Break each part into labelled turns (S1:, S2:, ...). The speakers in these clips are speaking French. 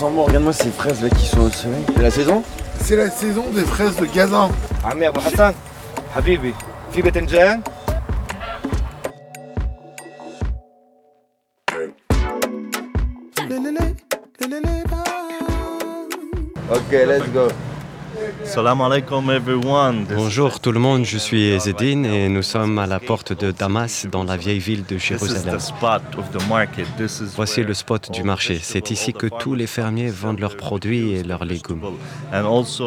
S1: Regarde-moi ces fraises là qui sont au soleil. C'est la saison?
S2: C'est la saison des fraises de Gazan.
S3: Ah merde, Hassan, Habibi, Fibetenjan.
S1: Ok, let's go.
S4: Salam alaikum everyone.
S5: Bonjour tout le monde, je suis Ezedine et nous sommes à la porte de Damas dans la vieille ville de Jérusalem. Voici le spot du marché. C'est ici que tous les fermiers vendent leurs produits et leurs légumes.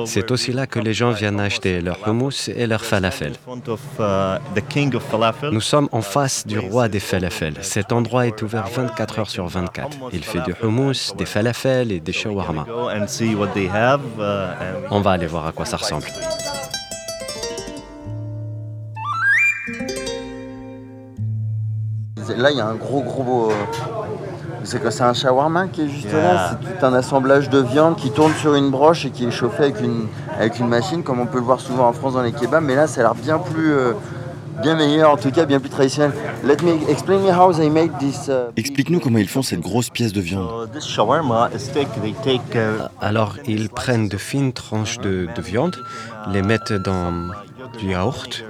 S5: C'est aussi là que les gens viennent acheter leur hummus et leur falafel.
S4: uh, falafel.
S5: Nous sommes en face du roi des falafels. Cet endroit est ouvert 24 heures sur 24. Il fait du hummus, des falafels et des shawarma.
S4: Uh,
S5: On va aller voir à quoi ça ressemble.
S1: Là, il y a un gros gros. euh, C'est quoi C'est un shawarma qui est juste
S4: Yeah.
S1: là C'est tout un assemblage de viande qui tourne sur une broche et qui est chauffé avec une, avec une machine, comme on peut le voir souvent en France dans les kebabs. Mais là, ça a l'air bien plus. euh, bien meilleur, en tout cas bien plus traditionnel. Let me explain me how they make this. uh,
S6: Explique-nous comment ils font cette grosse pièce de viande.
S4: So this shawarma steak, they take uh,
S5: Alors, ils prennent de fines tranches de, de viande, les mettent dans du yaourt,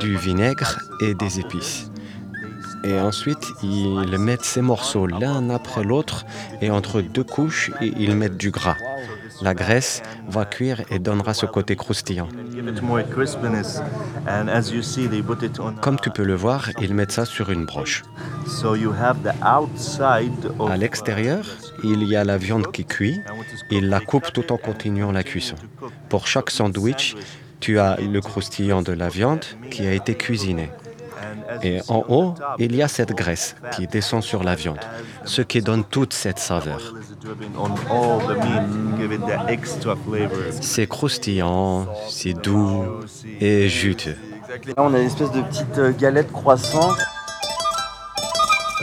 S5: du vinaigre et des épices. Et ensuite, ils mettent ces morceaux l'un après l'autre et entre deux couches, ils mettent du gras. La graisse va cuire et donnera ce côté croustillant. Comme tu peux le voir, ils mettent ça sur une broche. À l'extérieur, il y a la viande qui cuit. Ils la coupent tout en continuant la cuisson. Pour chaque sandwich, tu as le croustillant de la viande qui a été cuisiné. Et en haut, il y a cette graisse qui descend sur la viande, ce qui donne toute cette saveur. C'est croustillant, c'est doux et juteux.
S1: Là, on a une espèce de petite euh, galette croissant.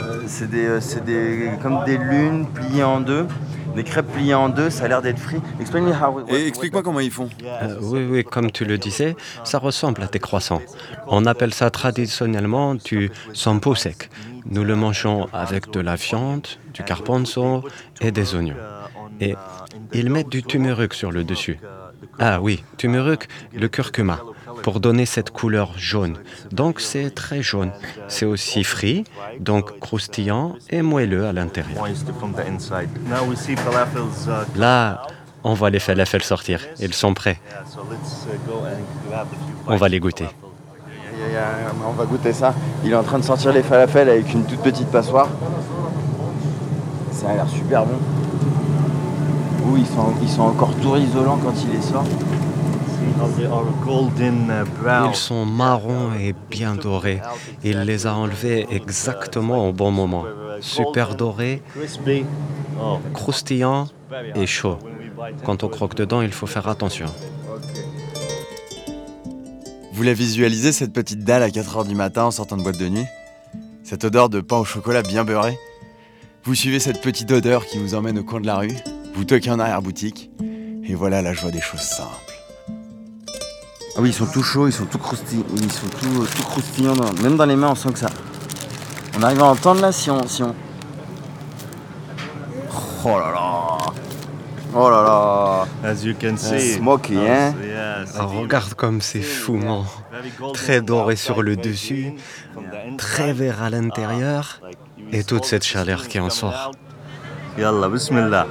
S1: Euh, c'est des, euh, des, comme des lunes pliées en deux, des crêpes pliées en deux. Ça a l'air d'être frit. Explain me how.
S6: Et explique-moi comment ils font.
S5: Euh, oui, oui, comme tu le disais, ça ressemble à des croissants. On appelle ça traditionnellement du sampo sec. Nous le mangeons avec de la viande, du garbanzo et des oignons. Et ils mettent du turmeric sur le dessus. Ah oui, turmeric, le curcuma, pour donner cette couleur jaune. Donc c'est très jaune. C'est aussi frit, donc croustillant et moelleux à l'intérieur. Là, on voit les falafels sortir. Ils sont prêts. On va les goûter.
S1: On va goûter ça. Il est en train de sortir les falafels avec une toute petite passoire. Ça a l'air super bon. Ouh, ils sont, ils sont encore tout isolants quand il les sort.
S5: Ils sont marrons et bien dorés. Il les a enlevés exactement au bon moment. Super dorés, croustillants et chauds. Quand on croque dedans, il faut faire attention.
S6: Vous la visualisez cette petite dalle à 4h du matin en sortant de boîte de nuit? Cette odeur de pain au chocolat bien beurré? Vous suivez cette petite odeur qui vous emmène au coin de la rue, vous toquez en arrière-boutique, et voilà la joie des choses simples.
S1: Ah oui, ils sont tout chauds, ils sont tout croustillants, ils sont tout, tout croustillants. dans- Même dans les mains, on sent que ça. On arrive à entendre là si on, si on. Oh là là Oh là là
S4: As you can
S1: C'est
S4: see.
S1: smoky, hein.
S5: Ah, regarde comme c'est fumant. Très doré sur le dessus, très vert à l'intérieur, et toute cette chaleur qui en sort.
S4: Yalla, bismillah.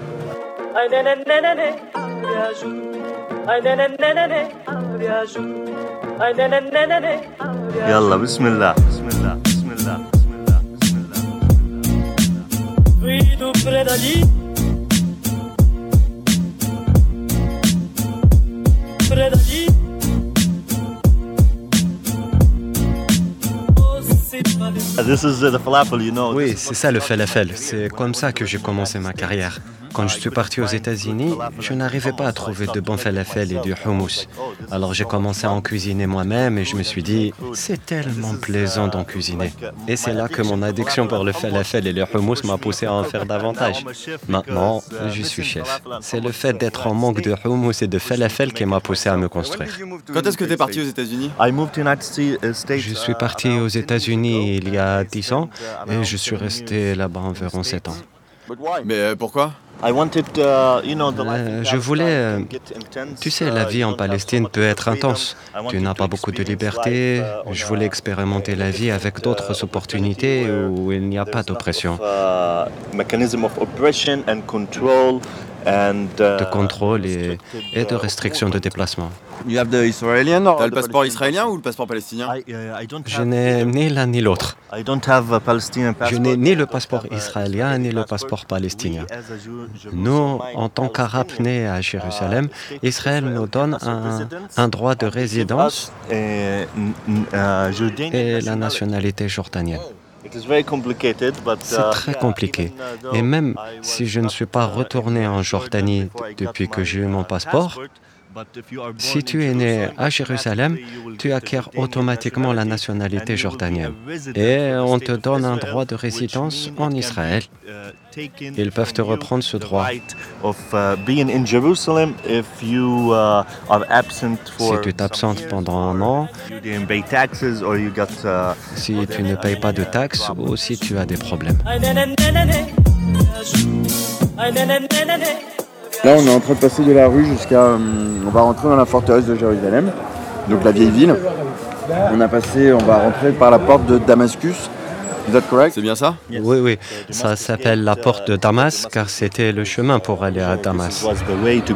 S4: This is the falafel, you know.
S5: Oui, c'est ça le falafel. C'est comme ça que j'ai commencé ma carrière. Quand je suis parti aux États-Unis, je n'arrivais pas à trouver de bons falafel et du hummus. Alors j'ai commencé à en cuisiner moi-même et je me suis dit, c'est tellement plaisant d'en cuisiner. Et c'est là que mon addiction pour le falafel et le hummus m'a poussé à en faire davantage. Maintenant, je suis chef. C'est le fait d'être en manque de hummus et de falafel qui m'a poussé à me construire.
S6: Quand est-ce que t'es parti aux États-Unis?
S4: I moved to United Sta- uh, States.
S5: Je suis
S4: uh,
S5: parti aux États-Unis il y a 10 ans et je suis resté là-bas environ 7 ans.
S6: Mais euh, pourquoi?
S4: Uh,
S5: Euh, je voulais, euh. Tu sais,
S4: Uh,
S5: la vie
S4: you
S5: en Palestine peut être intense. Tu n'as pas beaucoup de liberté.
S4: uh,
S5: Je voulais expérimenter la vie avec d'autres
S4: uh,
S5: opportunités où il n'y a pas d'oppression,
S4: uh, uh,
S5: de contrôle et, et de
S4: uh,
S5: restriction de déplacement.
S1: You have the Israeli or
S6: T'as le passeport israélien ou le passeport palestinien?
S4: I, uh, I don't
S5: Je
S4: have
S5: n'ai
S4: the-
S5: ni l'un ni l'autre.
S4: I don't have a Palestinian
S5: Je
S4: passport.
S5: n'ai ni le
S4: I don't
S5: passeport israélien
S4: Israeli
S5: ni le
S4: passport.
S5: passeport palestinien. Nous,
S4: Jerusalem
S5: en tant qu'Arabes nés à Jérusalem,
S4: uh,
S5: Israël nous donne un, un droit de résidence
S4: uh, uh,
S5: et la
S4: nationality.
S5: nationalité jordanienne.
S4: It is very complicated, but,
S5: C'est
S4: uh,
S5: très compliqué.
S4: uh,
S5: Et même
S4: I
S5: si je ne suis pas
S4: uh,
S5: retourné en
S4: uh,
S5: Jordanie
S4: Jordan before I got
S5: depuis que
S4: my,
S5: j'ai eu mon
S4: uh,
S5: passeport,
S4: passport, but if you are
S5: si
S4: born
S5: tu
S4: in
S5: es né
S4: Jerusalem,
S5: à Jérusalem, tu acquiers
S4: Jordanian
S5: automatiquement la
S4: nationality
S5: nationalité jordanienne. Et on te donne un
S4: Israel,
S5: droit de résidence en Israël.
S4: uh,
S5: Ils peuvent te reprendre ce droit.
S4: right Of, uh, being in Jerusalem if you uh, are absent for
S5: Si tu t'absentes pendant un an,
S4: you didn't pay taxes or you got uh,
S5: si tu ne payes pas de taxes ou si tu as des problèmes.
S1: Là, on est en train de passer de la rue jusqu'à. hum, on va rentrer dans la forteresse de Jérusalem, donc la vieille ville. On a passé, on va rentrer par la porte de Damascus. Is that correct?
S6: C'est bien ça?
S5: Oui, oui, ça s'appelle la porte de Damas car c'était le chemin pour aller à Damas.
S4: Uh, uh,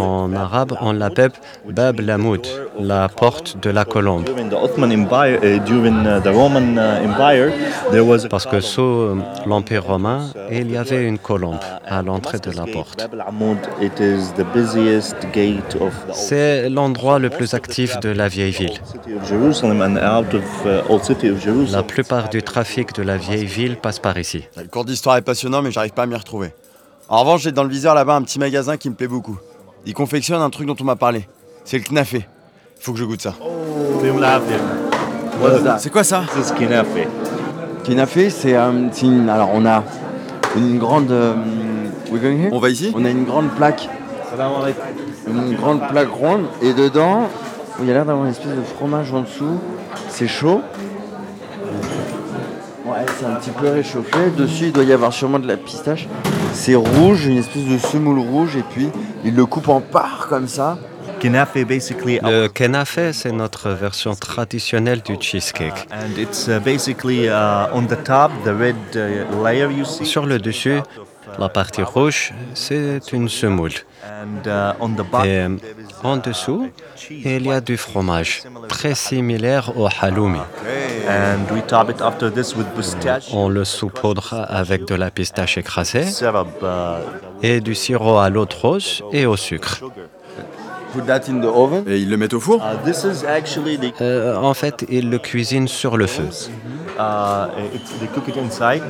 S5: En arabe, on l'appelle Bab Lamoud, la porte de la colombe.
S4: During the Ottoman Empire, uh, during uh, the Roman uh, Empire, there was a
S5: Parce que sous euh, l'Empire romain, il y avait une colombe à
S4: and
S5: l'entrée de la porte. C'est l'endroit le plus actif de la vieille ville.
S4: uh, old city of
S5: La
S4: Jerusalem.
S5: plupart du trafic de la vieille ville passe par ici.
S6: Le cours d'histoire est passionnant, mais j'arrive pas à m'y retrouver. En revanche, j'ai dans le viseur là-bas un petit magasin qui me plaît beaucoup. Il confectionne un truc dont on m'a parlé. C'est le knafé. Faut que je goûte ça. C'est quoi ça?
S4: Kinafe.
S1: Kinafé, c'est euh, c'est une. Alors, on a une grande. euh, we're going here?
S6: On va ici?
S1: On a une grande plaque. Une grande plaque ronde et dedans, il y a l'air d'avoir une espèce de fromage en dessous. C'est chaud. Ouais, c'est un petit peu réchauffé. Dessus, il doit y avoir sûrement de la pistache. C'est rouge, une espèce de semoule rouge, et puis il le coupe en parts comme ça.
S5: Le kenafé, c'est notre version traditionnelle du cheesecake.
S4: and it's uh, basically uh, on the top the red uh, layer you see
S5: Sur le dessus, la partie rouge, c'est une semoule.
S4: and uh, on the bottom
S5: Et
S4: is,
S5: en dessous,
S4: cheese
S5: il y a du fromage, très similaire au halloumi.
S4: and we top it after this with pistache
S5: On le saupoudre avec de la pistache écrasée
S4: syrup uh,
S5: et du sirop à l'eau de rose et au sucre.
S4: sugar
S1: Put that in the oven.
S6: Et ils le mettent au four
S4: uh,
S5: Euh, en fait, il le cuisine sur le feu.
S4: uh,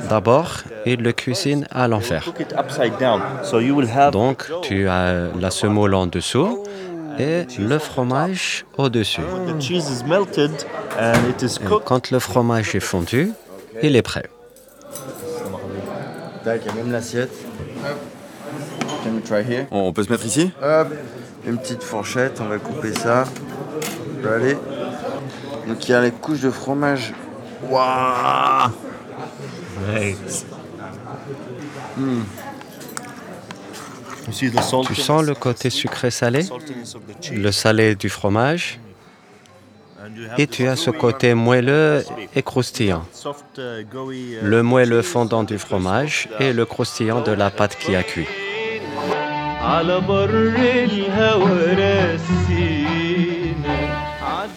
S5: D'abord, il le cuisine à
S4: have
S5: Donc, tu as la semoule en dessous et le fromage au-dessus.
S4: the cheese is melted and it is
S5: Et
S4: cooked
S5: Quand le fromage est fondu, il est prêt.
S1: Tac, il y a même l'assiette. Can we try here?
S6: On peut se mettre ici?
S1: Hop, une petite fourchette, on va couper ça. Allez. Donc il y a les couches de fromage. Waouh
S4: nice salt
S5: tu sens le côté sucré-salé, le salé du fromage, et tu as ce côté moelleux et croustillant. Le moelleux fondant du fromage et le croustillant de la pâte qui a cuit.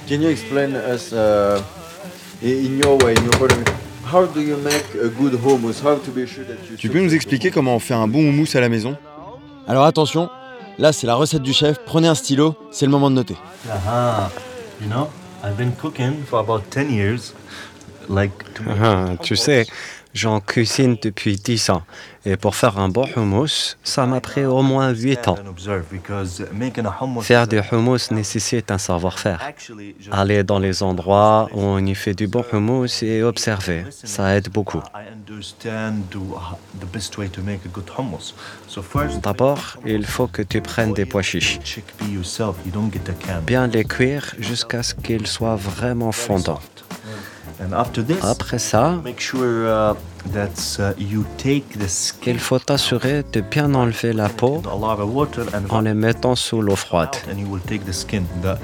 S1: Can you explain us uh, in your way, in your How do you make a good? How to be sure that you
S6: Tu peux nous expliquer comment on fait un bon houmous à la maison? Alors attention, là c'est la recette du chef, prenez un stylo, c'est le moment de noter.
S4: Aha. You know, I've been cooking for about 10 years.
S5: Ah, tu sais, j'en cuisine depuis 10 ans. Et pour faire un bon hummus, ça m'a pris au moins 8 ans. Faire du hummus nécessite un savoir-faire. Aller dans les endroits où on y fait du bon hummus et observer, ça aide beaucoup. D'abord, il faut que tu prennes des pois chiches. Bien les cuire jusqu'à ce qu'ils soient vraiment fondants. Après ça,
S4: uh, uh,
S5: il faut t'assurer de bien enlever la peau en les mettant sous l'eau froide.
S4: uh,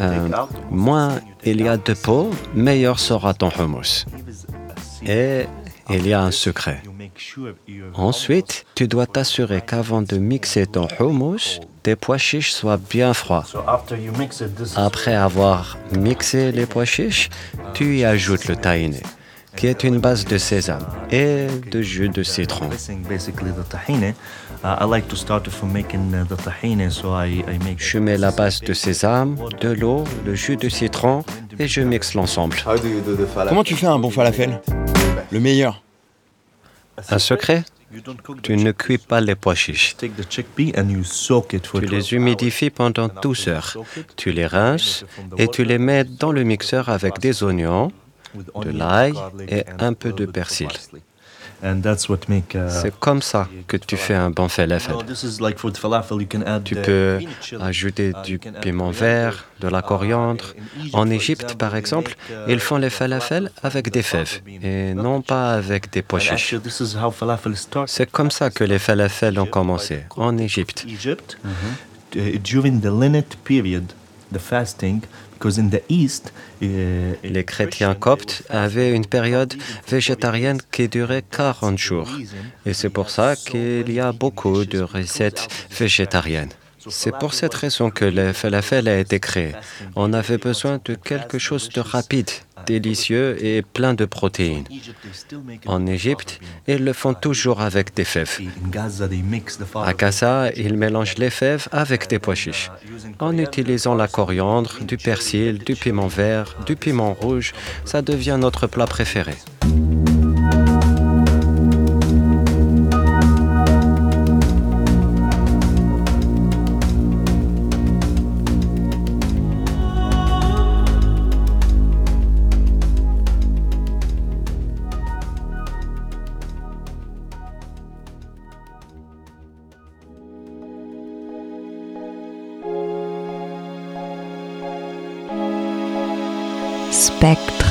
S5: Euh, moins il y a de peau, meilleur sera ton hummus. Et il y a un secret.
S4: You make sure your
S5: Ensuite, tu dois t'assurer qu'avant de mixer ton hummus, tes pois chiches soient bien froids.
S4: So after you mix it, this is
S5: Après avoir mixé les pois chiches, tu y ajoutes le tahini, qui est une base de sésame et de jus de citron.
S4: missing basically the tahini. I like to start from making the tahini, so I, I make
S5: Je mets la base de sésame, de l'eau, le jus de citron et je mixe l'ensemble.
S6: Comment tu fais un bon falafel? Le meilleur.
S5: Un secret Tu ne cuis pas les pois chiches. Tu
S4: 12
S5: les humidifies pendant 12 heures. Tu les rinces et tu les mets dans le mixeur avec des oignons, de l'ail et un peu de persil. C'est comme ça que tu fais un bon falafel. Tu
S4: uh,
S5: peux ajouter
S4: Uh,
S5: du piment vert, de la
S4: Uh,
S5: coriandre.
S4: in Egypt,
S5: En
S4: for
S5: Égypte,
S4: example,
S5: par
S4: they
S5: exemple,
S4: uh,
S5: ils font les
S4: the
S5: falafels avec des
S4: the
S5: fèves et
S4: not
S5: non
S4: the
S5: pas avec des pois chiches.
S4: actually, this is how falafel starts.
S5: C'est comme ça que les falafels ont commencé, en Égypte.
S4: Egypt uh, during the Lynette period, the fasting, because in the east, uh,
S5: Les chrétiens coptes avaient une période végétarienne qui durait 40 jours. Et c'est pour ça qu'il y a beaucoup de recettes végétariennes. C'est pour cette raison que le falafel a été créé. On avait besoin de quelque chose de rapide, délicieux et plein de protéines. En Égypte, ils le font toujours avec des fèves. À Gaza, ils mélangent les fèves avec des pois chiches, en utilisant la coriandre, du persil, du piment vert, du piment rouge. Ça devient notre plat préféré.
S7: Spektrum.